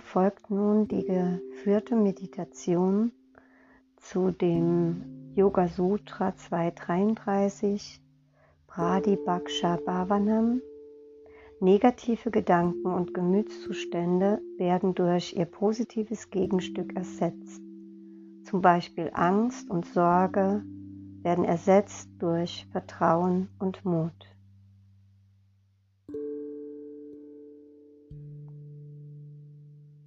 folgt nun die geführte Meditation zu dem Yoga Sutra 233 Pradipaksha Bhavanam. Negative Gedanken und Gemütszustände werden durch ihr positives Gegenstück ersetzt. Zum Beispiel Angst und Sorge werden ersetzt durch Vertrauen und Mut.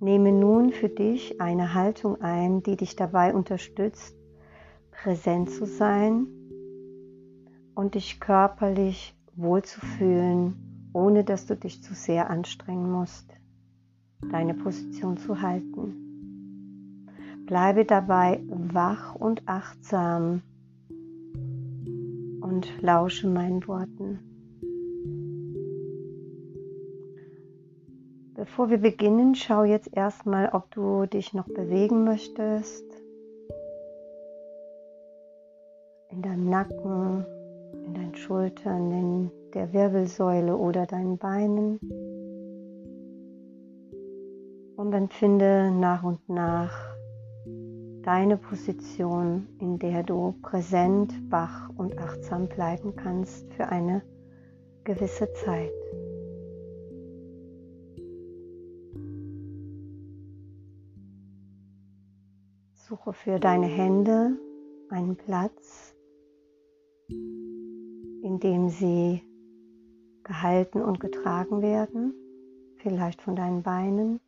Nehme nun für dich eine Haltung ein, die dich dabei unterstützt, präsent zu sein und dich körperlich wohlzufühlen, ohne dass du dich zu sehr anstrengen musst, deine Position zu halten. Bleibe dabei wach und achtsam und lausche meinen Worten. Bevor wir beginnen, schau jetzt erstmal, ob du dich noch bewegen möchtest. In deinem Nacken, in deinen Schultern, in der Wirbelsäule oder deinen Beinen. Und dann finde nach und nach deine Position, in der du präsent, wach und achtsam bleiben kannst für eine gewisse Zeit. Suche für deine Hände einen Platz, in dem sie gehalten und getragen werden, vielleicht von deinen Beinen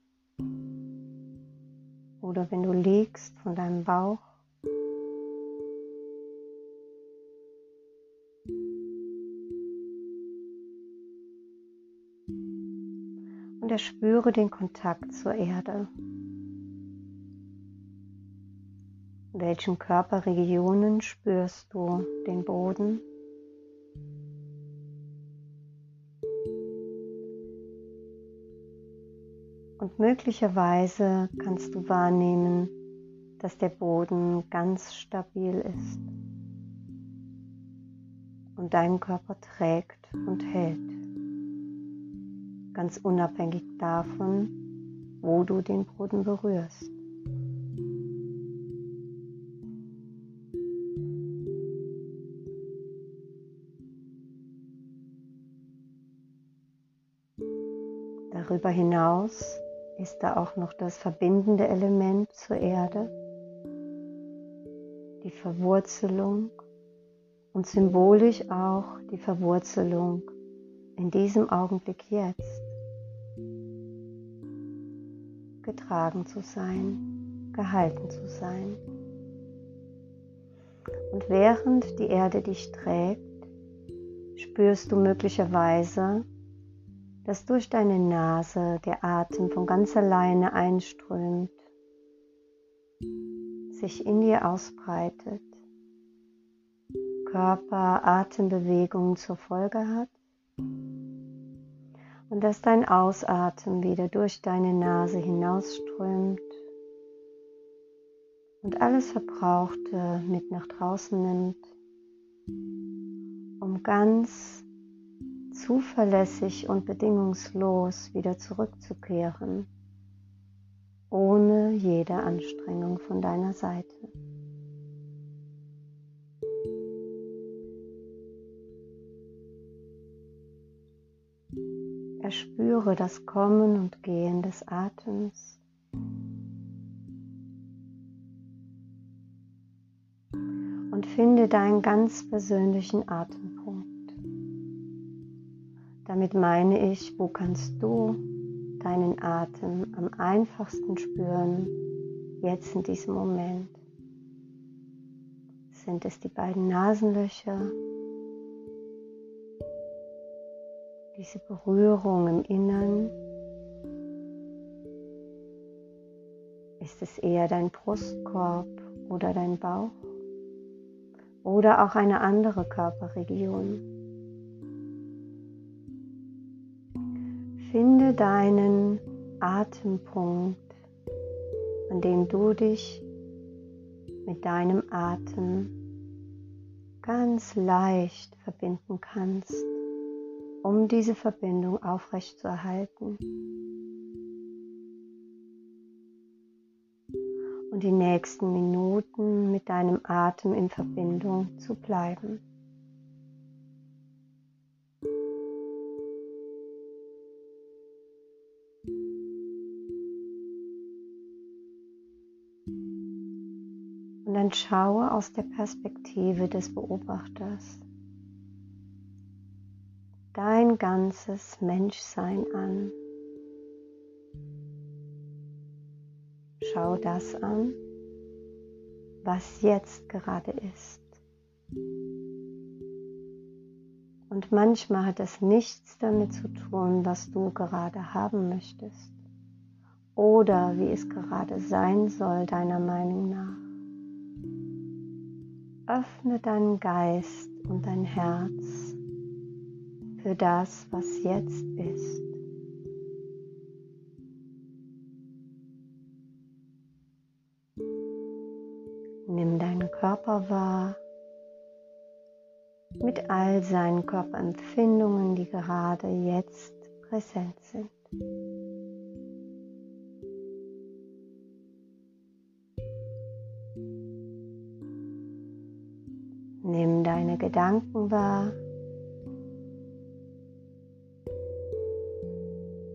oder wenn du liegst von deinem Bauch. Und erspüre den Kontakt zur Erde. In welchen Körperregionen spürst du den Boden? Und möglicherweise kannst du wahrnehmen, dass der Boden ganz stabil ist und deinen Körper trägt und hält, ganz unabhängig davon, wo du den Boden berührst. Darüber hinaus ist da auch noch das verbindende Element zur Erde, die Verwurzelung und symbolisch auch die Verwurzelung in diesem Augenblick jetzt. Getragen zu sein, gehalten zu sein. Und während die Erde dich trägt, spürst du möglicherweise, dass durch deine Nase der Atem von ganz alleine einströmt, sich in dir ausbreitet, Körper Atembewegungen zur Folge hat und dass dein Ausatmen wieder durch deine Nase hinausströmt und alles Verbrauchte mit nach draußen nimmt, um ganz zuverlässig und bedingungslos wieder zurückzukehren, ohne jede Anstrengung von deiner Seite. Erspüre das Kommen und Gehen des Atems. Und finde deinen ganz persönlichen Atempunkt. Damit meine ich, wo kannst du deinen Atem am einfachsten spüren, jetzt in diesem Moment? Sind es die beiden Nasenlöcher? Diese Berührung im Innern? Ist es eher dein Brustkorb oder dein Bauch? Oder auch eine andere Körperregion? Finde deinen Atempunkt, an dem du dich mit deinem Atem ganz leicht verbinden kannst, um diese Verbindung aufrechtzuerhalten. und die nächsten Minuten mit deinem Atem in Verbindung zu bleiben. Und dann schaue aus der Perspektive des Beobachters dein ganzes Menschsein an. Schau das an, was jetzt gerade ist. Und manchmal hat es nichts damit zu tun, was du gerade haben möchtest oder wie es gerade sein soll, deiner Meinung nach. Öffne deinen Geist und dein Herz für das, was jetzt ist. Nimm deinen Körper wahr mit all seinen Körperempfindungen, die gerade jetzt präsent sind. Deine Gedanken wahr,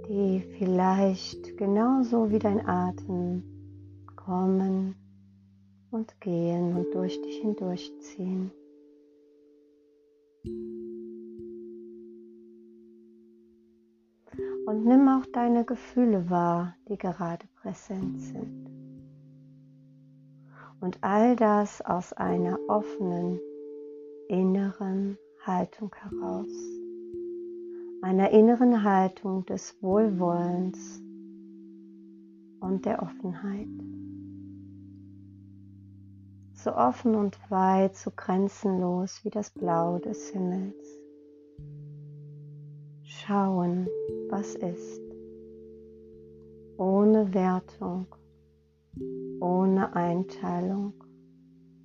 die vielleicht genauso wie dein Atem kommen und gehen und durch dich hindurchziehen. Und nimm auch deine Gefühle wahr, die gerade präsent sind. Und all das aus einer offenen inneren Haltung heraus, einer inneren Haltung des Wohlwollens und der Offenheit so offen und weit, so grenzenlos wie das Blau des Himmels. Schauen, was ist, ohne Wertung, ohne Einteilung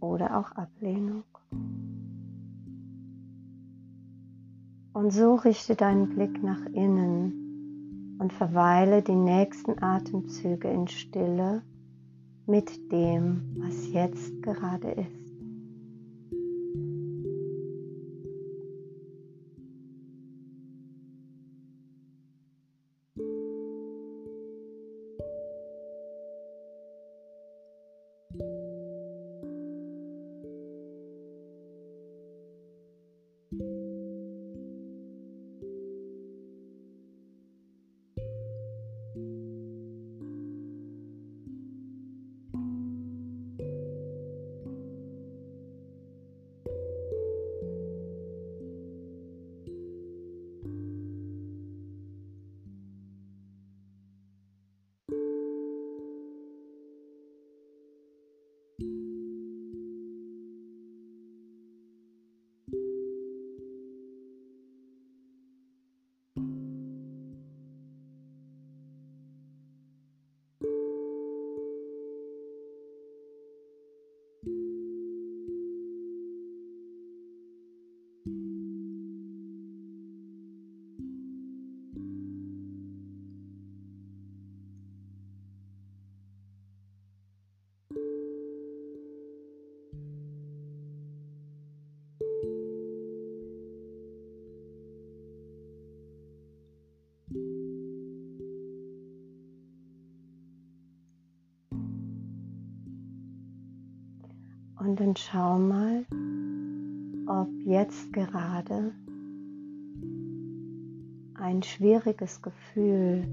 oder auch Ablehnung. Und so richte deinen Blick nach innen und verweile die nächsten Atemzüge in Stille mit dem, was jetzt gerade ist. Und dann schau mal, ob jetzt gerade ein schwieriges Gefühl,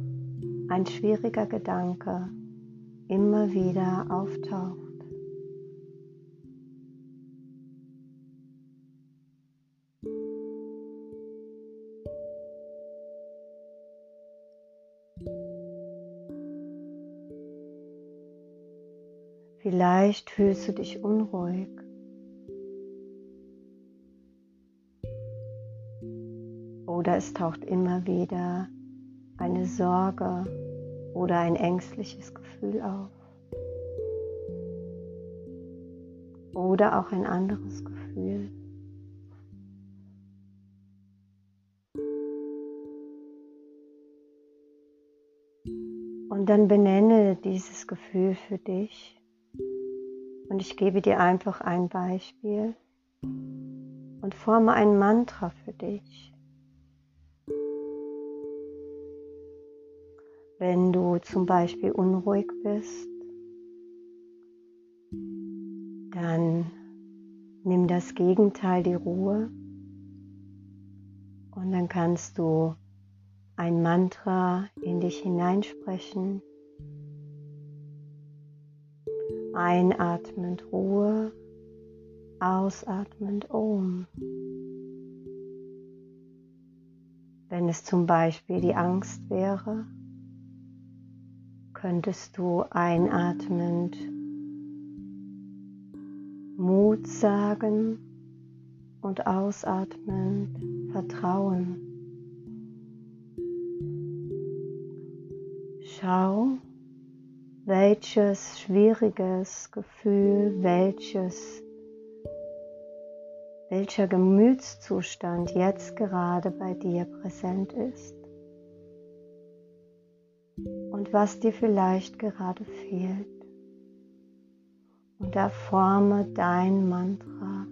ein schwieriger Gedanke immer wieder auftaucht. Vielleicht fühlst du dich unruhig. Oder es taucht immer wieder eine Sorge oder ein ängstliches Gefühl auf. Oder auch ein anderes Gefühl. Und dann benenne dieses Gefühl für dich Und ich gebe dir einfach ein Beispiel und forme ein Mantra für dich. Wenn du zum Beispiel unruhig bist, dann nimm das Gegenteil, die Ruhe. Und dann kannst du ein Mantra in dich hineinsprechen. Einatmend Ruhe, ausatmend Om. Wenn es zum Beispiel die Angst wäre, könntest du einatmend Mut sagen und ausatmend Vertrauen. Schau, welches schwieriges Gefühl, welches welcher Gemütszustand jetzt gerade bei dir präsent ist und was dir vielleicht gerade fehlt. Und da forme dein Mantra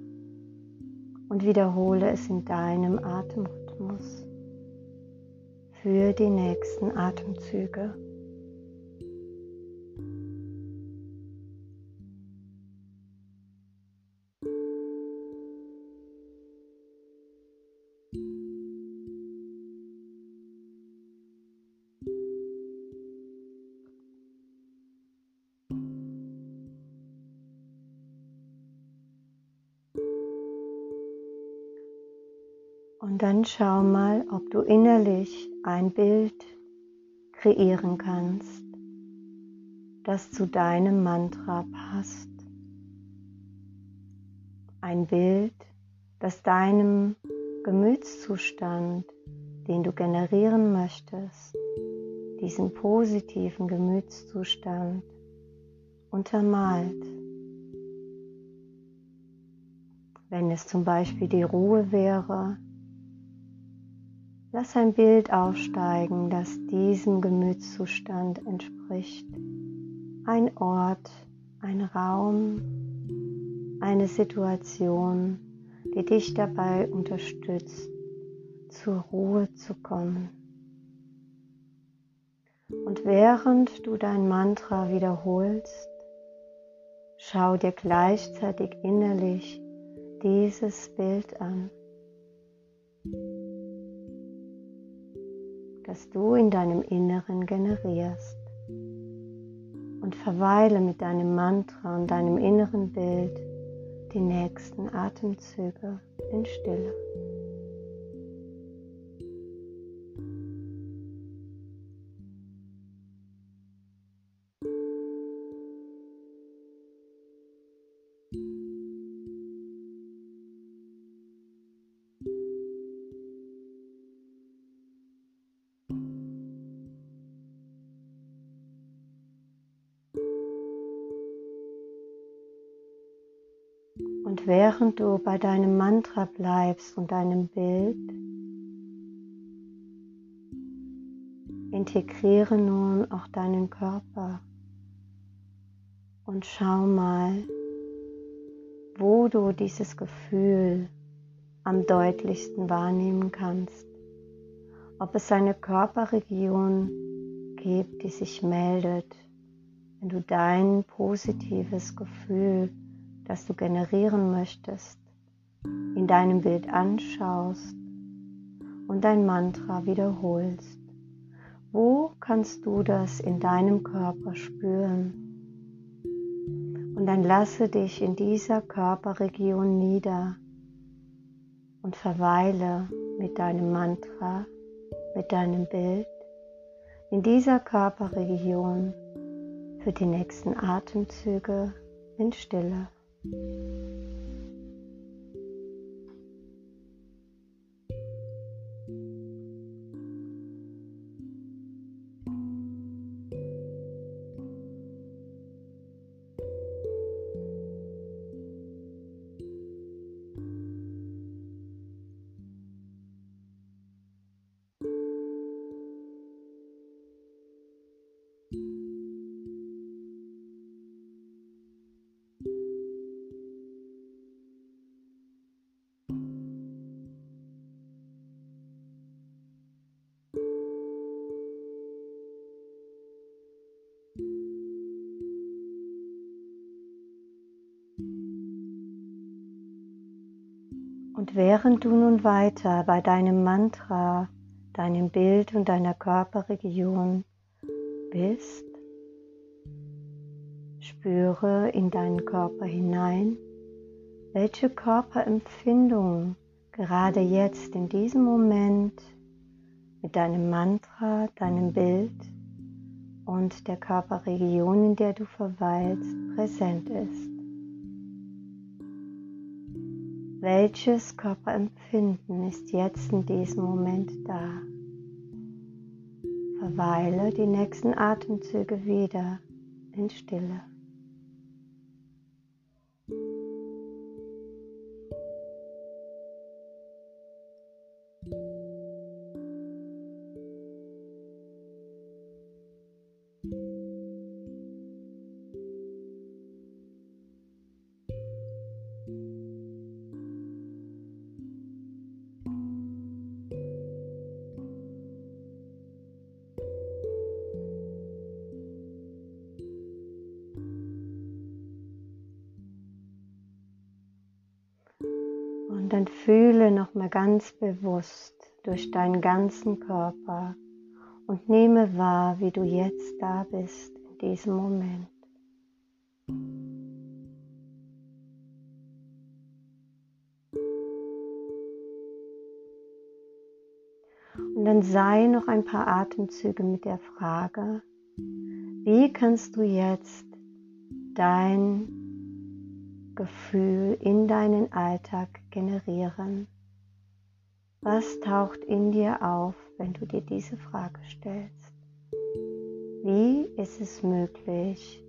und wiederhole es in deinem Atemrhythmus für die nächsten Atemzüge. Und dann schau mal, ob du innerlich ein Bild kreieren kannst, das zu deinem Mantra passt. Ein Bild, das deinem Gemütszustand, den du generieren möchtest, diesen positiven Gemütszustand untermalt. Wenn es zum Beispiel die Ruhe wäre, Lass ein Bild aufsteigen, das diesem Gemütszustand entspricht. Ein Ort, ein Raum, eine Situation, die dich dabei unterstützt, zur Ruhe zu kommen. Und während du dein Mantra wiederholst, schau dir gleichzeitig innerlich dieses Bild an das du in deinem Inneren generierst. Und verweile mit deinem Mantra und deinem inneren Bild die nächsten Atemzüge in Stille. Während du bei deinem Mantra bleibst und deinem Bild, integriere nun auch deinen Körper und schau mal, wo du dieses Gefühl am deutlichsten wahrnehmen kannst. Ob es eine Körperregion gibt, die sich meldet, wenn du dein positives Gefühl das du generieren möchtest, in deinem Bild anschaust und dein Mantra wiederholst. Wo kannst du das in deinem Körper spüren? Und dann lasse dich in dieser Körperregion nieder und verweile mit deinem Mantra, mit deinem Bild in dieser Körperregion für die nächsten Atemzüge in Stille. Thank you. Während du nun weiter bei deinem Mantra, deinem Bild und deiner Körperregion bist, spüre in deinen Körper hinein, welche Körperempfindung gerade jetzt in diesem Moment mit deinem Mantra, deinem Bild und der Körperregion, in der du verweilst, präsent ist. Welches Körperempfinden ist jetzt in diesem Moment da? Verweile die nächsten Atemzüge wieder in Stille. Dann fühle nochmal ganz bewusst durch deinen ganzen Körper und nehme wahr, wie du jetzt da bist in diesem Moment. Und dann sei noch ein paar Atemzüge mit der Frage, wie kannst du jetzt dein Gefühl in deinen Alltag generieren? Was taucht in dir auf, wenn du dir diese Frage stellst? Wie ist es möglich,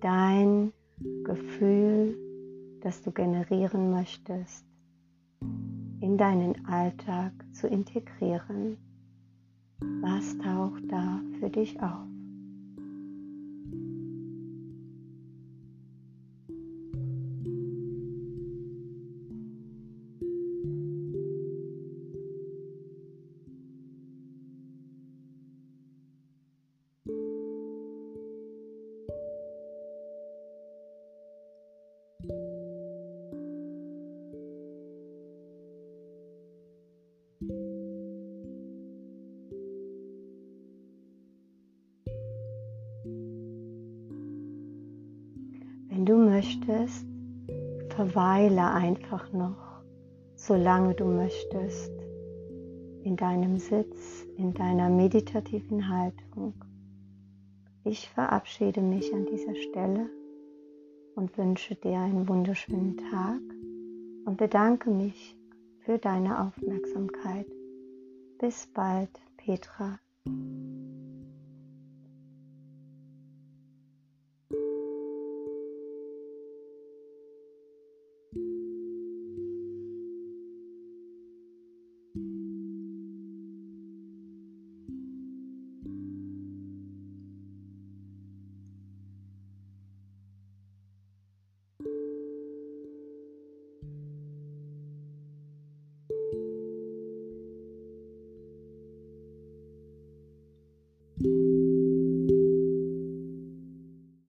dein Gefühl, das du generieren möchtest, in deinen Alltag zu integrieren? Was taucht da für dich auf? Möchtest, verweile einfach noch, solange du möchtest, in deinem Sitz, in deiner meditativen Haltung. Ich verabschiede mich an dieser Stelle und wünsche dir einen wunderschönen Tag und bedanke mich für deine Aufmerksamkeit. Bis bald, Petra.